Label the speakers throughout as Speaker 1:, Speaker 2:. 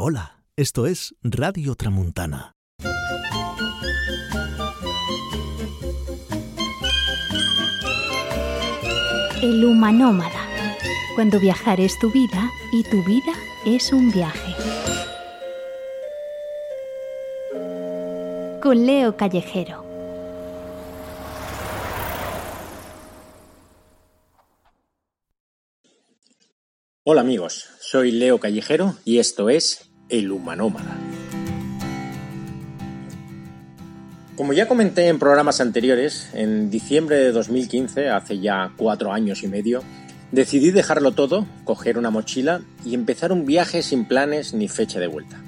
Speaker 1: Hola, esto es Radio Tramuntana.
Speaker 2: El humanómada. Cuando viajar es tu vida y tu vida es un viaje. Con Leo Callejero.
Speaker 3: Hola amigos, soy Leo Callejero y esto es El Humanómada. Como ya comenté en programas anteriores, en diciembre de 2015, hace ya cuatro años y medio, decidí dejarlo todo, coger una mochila y empezar un viaje sin planes ni fecha de vuelta.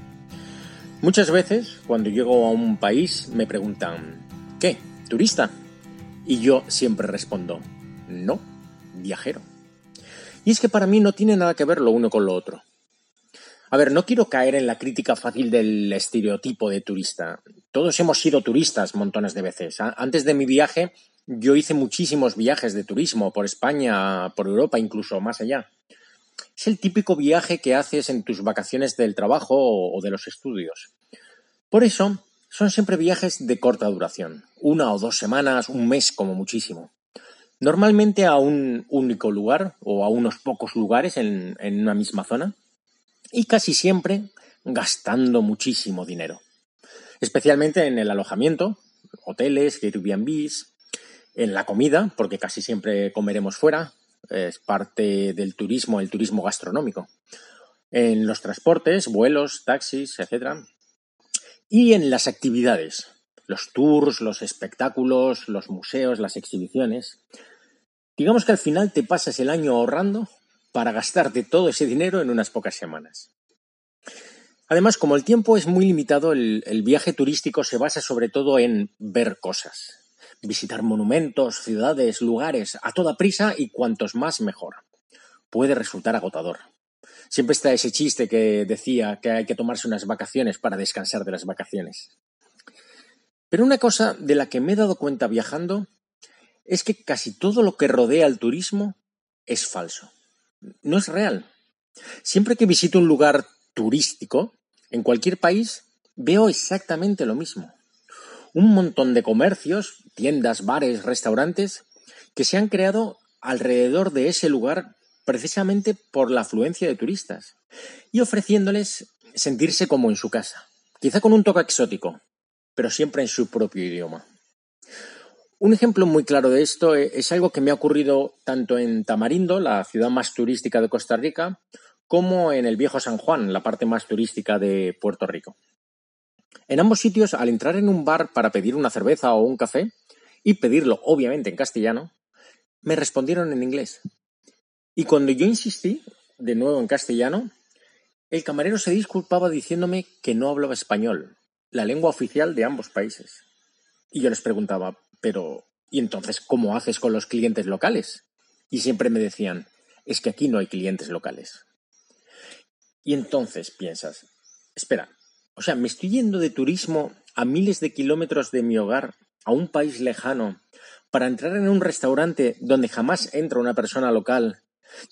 Speaker 3: Muchas veces, cuando llego a un país, me preguntan, ¿qué? ¿Turista? Y yo siempre respondo, no, viajero. Y es que para mí no tiene nada que ver lo uno con lo otro. A ver, no quiero caer en la crítica fácil del estereotipo de turista. Todos hemos sido turistas montones de veces. Antes de mi viaje, yo hice muchísimos viajes de turismo por España, por Europa, incluso más allá. Es el típico viaje que haces en tus vacaciones del trabajo o de los estudios. Por eso, son siempre viajes de corta duración, una o dos semanas, un mes como muchísimo. Normalmente a un único lugar o a unos pocos lugares en, en una misma zona y casi siempre gastando muchísimo dinero. Especialmente en el alojamiento, hoteles, Airbnbs, en la comida, porque casi siempre comeremos fuera, es parte del turismo, el turismo gastronómico. En los transportes, vuelos, taxis, etc. Y en las actividades, los tours, los espectáculos, los museos, las exhibiciones. Digamos que al final te pasas el año ahorrando para gastarte todo ese dinero en unas pocas semanas. Además, como el tiempo es muy limitado, el, el, viaje turístico se basa sobre todo en ver cosas, visitar monumentos, ciudades, lugares, a toda prisa y cuantos más mejor. Puede resultar agotador. Siempre está ese chiste que decía que hay que tomarse unas vacaciones para descansar de las vacaciones. Pero una cosa de la que me he dado cuenta viajando es que casi todo lo que rodea al turismo es falso no es real. Siempre que visito un lugar turístico, en cualquier país, veo exactamente lo mismo. Un montón de comercios, tiendas, bares, restaurantes, que se han creado alrededor de ese lugar precisamente por la afluencia de turistas y ofreciéndoles sentirse como en su casa, quizá con un toque exótico, pero siempre en su propio idioma. Un ejemplo muy claro de esto e-, es algo que me ha ocurrido tanto en Tamarindo, la ciudad más turística de Costa Rica, como en el viejo San Juan, la parte más turística de Puerto Rico. En ambos sitios, al entrar en un bar para pedir una cerveza o un café, y pedirlo obviamente en castellano, me respondieron en inglés. Y cuando yo insistí, de nuevo en castellano, el camarero se disculpaba diciéndome que no hablaba español, la lengua oficial de ambos países. Y yo les preguntaba, pero ¿y entonces cómo haces con los clientes locales? Y siempre me decían, es que aquí no hay clientes locales. Y entonces piensas, espera, o sea, me estoy yendo de turismo a miles de kilómetros de mi hogar, a un país lejano, para entrar en un restaurante donde jamás entra una persona local,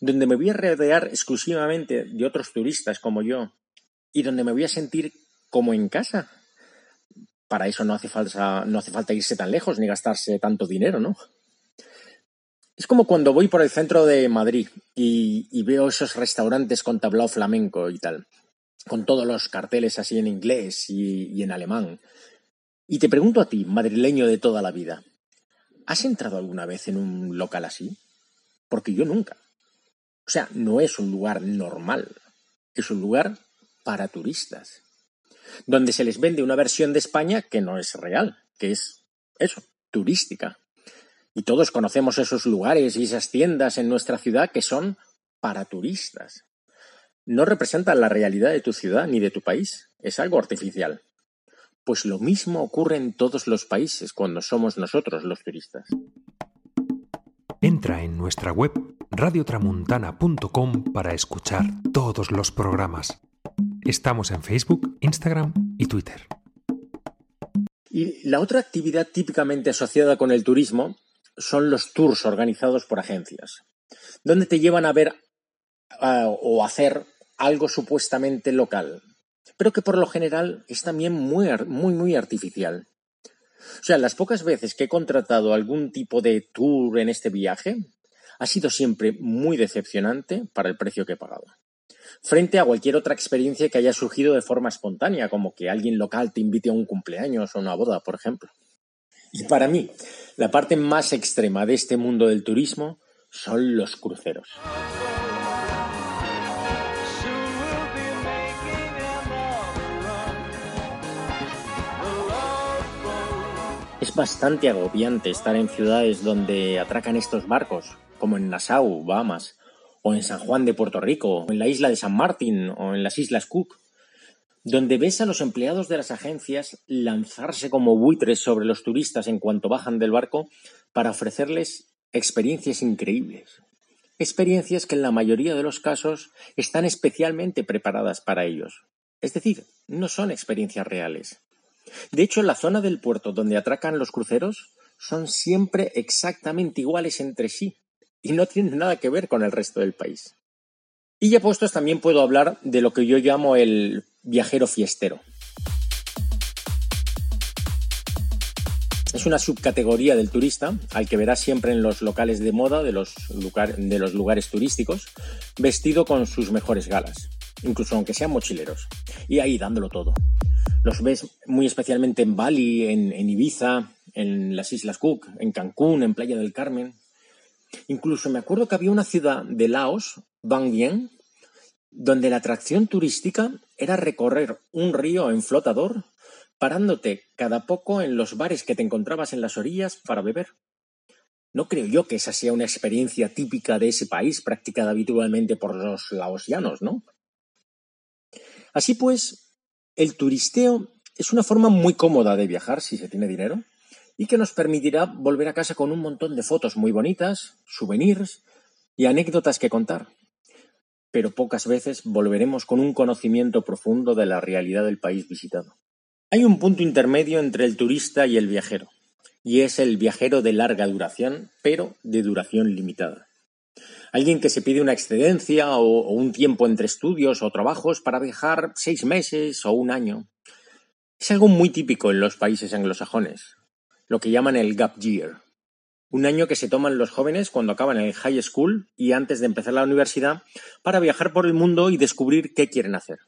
Speaker 3: donde me voy a rodear exclusivamente de otros turistas como yo, y donde me voy a sentir como en casa para eso no hace falta, no hace falta irse tan lejos ni gastarse tanto dinero, ¿no? Es como cuando voy por el centro de Madrid y, veo esos restaurantes con tablao flamenco y tal, con todos los carteles así en inglés y, y en alemán. Y te pregunto a ti, madrileño de toda la vida, ¿has entrado alguna vez en un local así? Porque yo nunca. O sea, no es un lugar normal, es un lugar para turistas donde se les vende una versión de España que no es real, que es eso, turística. Y todos conocemos esos lugares y esas tiendas en nuestra ciudad que son para turistas. No representan la realidad de tu ciudad ni de tu país, es algo artificial. Pues lo mismo ocurre en todos los países cuando somos nosotros los turistas.
Speaker 4: Entra en nuestra web radiotramuntana.com para escuchar todos los programas Estamos en Facebook, Instagram y Twitter.
Speaker 3: Y la otra actividad típicamente asociada con el turismo son los tours organizados por agencias, donde te llevan a ver o hacer algo supuestamente local, pero que por lo general es también muy, muy, muy artificial. O sea, las pocas veces que he contratado algún tipo de tour en este viaje, ha sido siempre muy decepcionante para el precio que he pagado. Frente a cualquier otra experiencia que haya surgido de forma espontánea, como que alguien local te invite a un cumpleaños o una boda, por ejemplo. Y para mí, la parte más extrema de este mundo del turismo son los cruceros. Es bastante agobiante estar en ciudades donde atracan estos barcos, como en Nassau, Bahamas, o en San Juan de Puerto Rico, o en la isla de San Martín, o en las Islas Cook, donde ves a los empleados de las agencias lanzarse como buitres sobre los turistas en cuanto bajan del barco para ofrecerles experiencias increíbles. Experiencias que en la mayoría de los casos están especialmente preparadas para ellos. Es decir, no son experiencias reales. De hecho, la zona del puerto donde atracan los cruceros son siempre exactamente iguales entre sí y no tienen nada que ver con el resto del país. Y ya puestos también puedo hablar de lo que yo llamo el viajero fiestero. Es una subcategoría del turista al que verás siempre en los locales de moda de los, lugares turísticos, vestido con sus mejores galas, incluso aunque sean mochileros, y ahí dándolo todo. Los ves muy especialmente en Bali, en Ibiza, en las Islas Cook, en Cancún, en Playa del Carmen. Incluso me acuerdo que había una ciudad de Laos, Bang Bien, donde la atracción turística era recorrer un río en flotador, parándote cada poco en los bares que te encontrabas en las orillas para beber. No creo yo que esa sea una experiencia típica de ese país practicada habitualmente por los laosianos, ¿no? Así pues, el turisteo es una forma muy cómoda de viajar si se tiene dinero y que nos permitirá volver a casa con un montón de fotos muy bonitas, souvenirs y anécdotas que contar pero pocas veces volveremos con un conocimiento profundo de la realidad del país visitado. Hay un punto intermedio entre el turista y el viajero, y es el viajero de larga duración, pero de duración limitada. Alguien que se pide una excedencia o, un tiempo entre estudios o trabajos para viajar seis meses o un año. Es algo muy típico en los países anglosajones, lo que llaman el gap year, un año que se toman los jóvenes cuando acaban el high school y antes de empezar la universidad para viajar por el mundo y descubrir qué quieren hacer.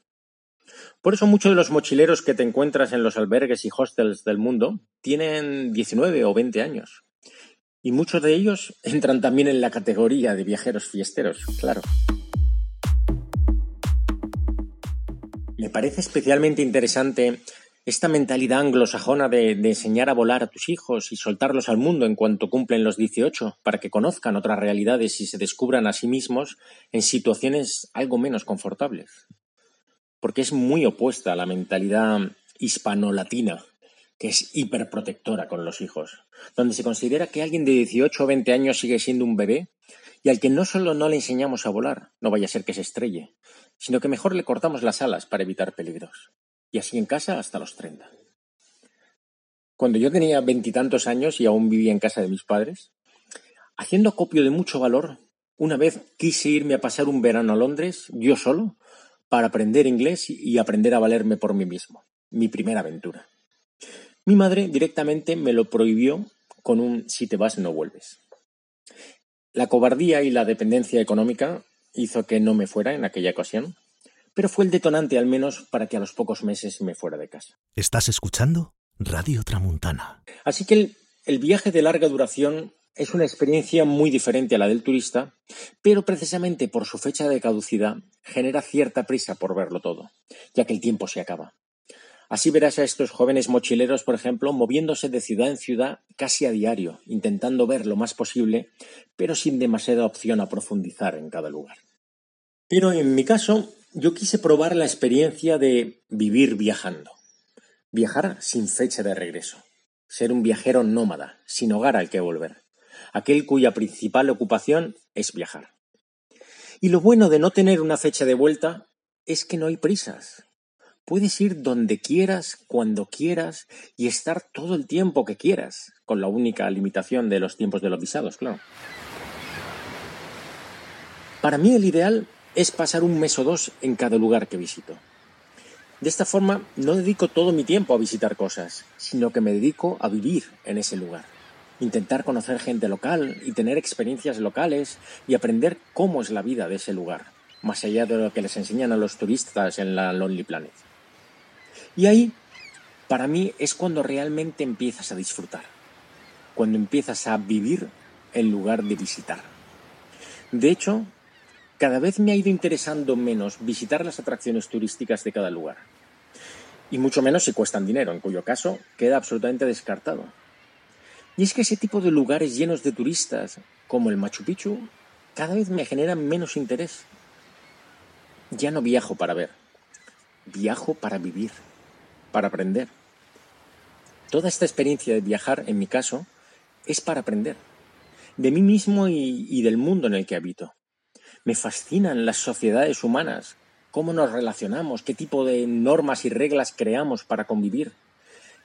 Speaker 3: Por eso muchos de los mochileros que te encuentras en los albergues y hostels del mundo tienen 19 o 20 años. Y muchos de ellos entran también en la categoría de viajeros fiesteros, claro. Me parece especialmente interesante esta mentalidad anglosajona de, enseñar a volar a tus hijos y soltarlos al mundo en cuanto cumplen los 18 para que conozcan otras realidades y se descubran a sí mismos en situaciones algo menos confortables. Porque es muy opuesta a la mentalidad hispano-latina, que es hiperprotectora con los hijos, donde se considera que alguien de 18 o 20 años sigue siendo un bebé y al que no solo no le enseñamos a volar, no vaya a ser que se estrelle, sino que mejor le cortamos las alas para evitar peligros y así en casa hasta los 30. Cuando yo tenía veintitantos años y aún vivía en casa de mis padres, haciendo acopio de mucho valor, una vez quise irme a pasar un verano a Londres, yo solo, para aprender inglés y aprender a valerme por mí mismo. Mi primera aventura. Mi madre directamente me lo prohibió con un si te vas no vuelves. La cobardía y la dependencia económica hizo que no me fuera en aquella ocasión, pero fue el detonante al menos para que a los pocos meses me fuera de casa.
Speaker 1: ¿Estás escuchando? Radio Tramuntana.
Speaker 3: Así que el, el viaje de larga duración es una experiencia muy diferente a la del turista, pero precisamente por su fecha de caducidad genera cierta prisa por verlo todo, ya que el tiempo se acaba. Así verás a estos jóvenes mochileros, por ejemplo, moviéndose de ciudad en ciudad casi a diario, intentando ver lo más posible, pero sin demasiada opción a profundizar en cada lugar. Pero en mi caso, yo quise probar la experiencia de vivir viajando. Viajar sin fecha de regreso. Ser un viajero nómada, sin hogar al que volver. Aquel cuya principal ocupación es viajar. Y lo bueno de no tener una fecha de vuelta es que no hay prisas. Puedes ir donde quieras, cuando quieras y estar todo el tiempo que quieras, con la única limitación de los tiempos de los visados, claro. Para mí el ideal es pasar un mes o dos en cada lugar que visito. De esta forma no dedico todo mi tiempo a visitar cosas, sino que me dedico a vivir en ese lugar. Intentar conocer gente local y tener experiencias locales y aprender cómo es la vida de ese lugar, más allá de lo que les enseñan a los turistas en la Lonely Planet. Y ahí, para mí, es cuando realmente empiezas a disfrutar, cuando empiezas a vivir en lugar de visitar. De hecho, cada vez me ha ido interesando menos visitar las atracciones turísticas de cada lugar. Y mucho menos si cuestan dinero, en cuyo caso queda absolutamente descartado. Y es que ese tipo de lugares llenos de turistas, como el Machu Picchu, cada vez me generan menos interés. Ya no viajo para ver, viajo para vivir, para aprender. Toda esta experiencia de viajar, en mi caso, es para aprender de mí mismo y, del mundo en el que habito. Me fascinan las sociedades humanas, cómo nos relacionamos, qué tipo de normas y reglas creamos para convivir.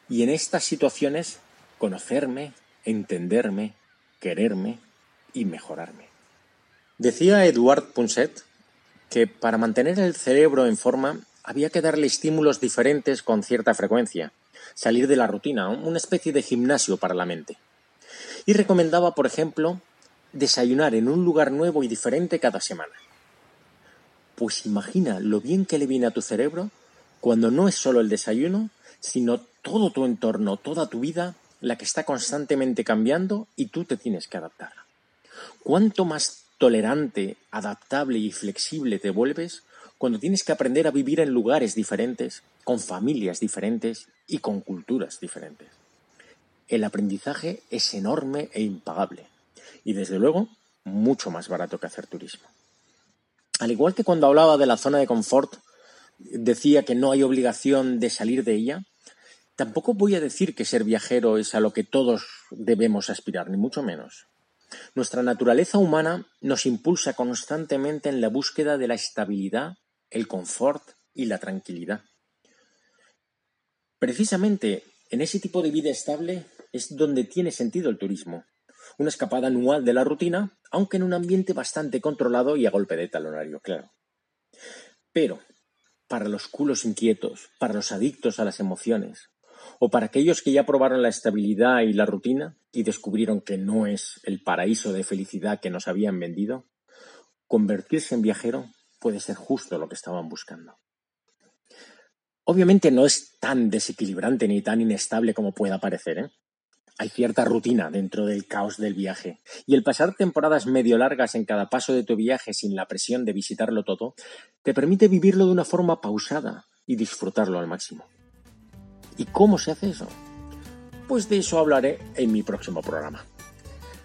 Speaker 3: Y en estas situaciones, conocerme, entenderme, quererme y mejorarme. Decía Eduard Punset que para mantener el cerebro en forma había que darle estímulos diferentes con cierta frecuencia, salir de la rutina, una especie de gimnasio para la mente y recomendaba, por ejemplo, desayunar en un lugar nuevo y diferente cada semana. Pues imagina lo bien que le viene a tu cerebro cuando no es solo el desayuno, sino todo tu entorno, toda tu vida, la que está constantemente cambiando y tú te tienes que adaptar. Cuánto más tolerante, adaptable y flexible te vuelves cuando tienes que aprender a vivir en lugares diferentes, con familias diferentes y con culturas diferentes el aprendizaje es enorme e impagable. Y desde luego, mucho más barato que hacer turismo. Al igual que cuando hablaba de la zona de confort, decía que no hay obligación de salir de ella, tampoco voy a decir que ser viajero es a lo que todos debemos aspirar, ni mucho menos. Nuestra naturaleza humana nos impulsa constantemente en la búsqueda de la estabilidad, el confort y la tranquilidad. Precisamente en ese tipo de vida estable es donde tiene sentido el turismo. Una escapada anual de la rutina, aunque en un ambiente bastante controlado y a golpe de talonario, claro. Pero, para los culos inquietos, para los adictos a las emociones, o para aquellos que ya probaron la estabilidad y la rutina y descubrieron que no es el paraíso de felicidad que nos habían vendido, convertirse en viajero puede ser justo lo que estaban buscando. Obviamente no es tan desequilibrante ni tan inestable como pueda parecer. ¿eh? Hay cierta rutina dentro del caos del viaje, y el pasar temporadas medio largas en cada paso de tu viaje sin la presión de visitarlo todo, te permite vivirlo de una forma pausada y disfrutarlo al máximo. ¿Y cómo se hace eso? Pues de eso hablaré en mi próximo programa.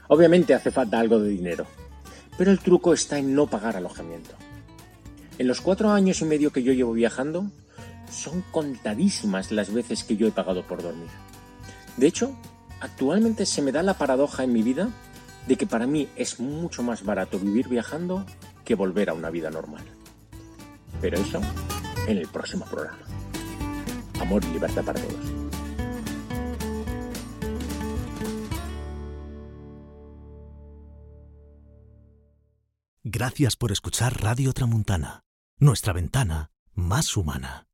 Speaker 3: Obviamente hace falta algo de dinero, pero el truco está en no pagar alojamiento. En los cuatro años y medio que yo llevo viajando, son contadísimas las veces que yo he pagado por dormir. De hecho, Actualmente se me da la paradoja en mi vida de que para mí es mucho más barato vivir viajando que volver a una vida normal. Pero eso en el próximo programa. Amor y libertad para todos.
Speaker 1: Gracias por escuchar Radio Tramuntana, nuestra ventana más humana.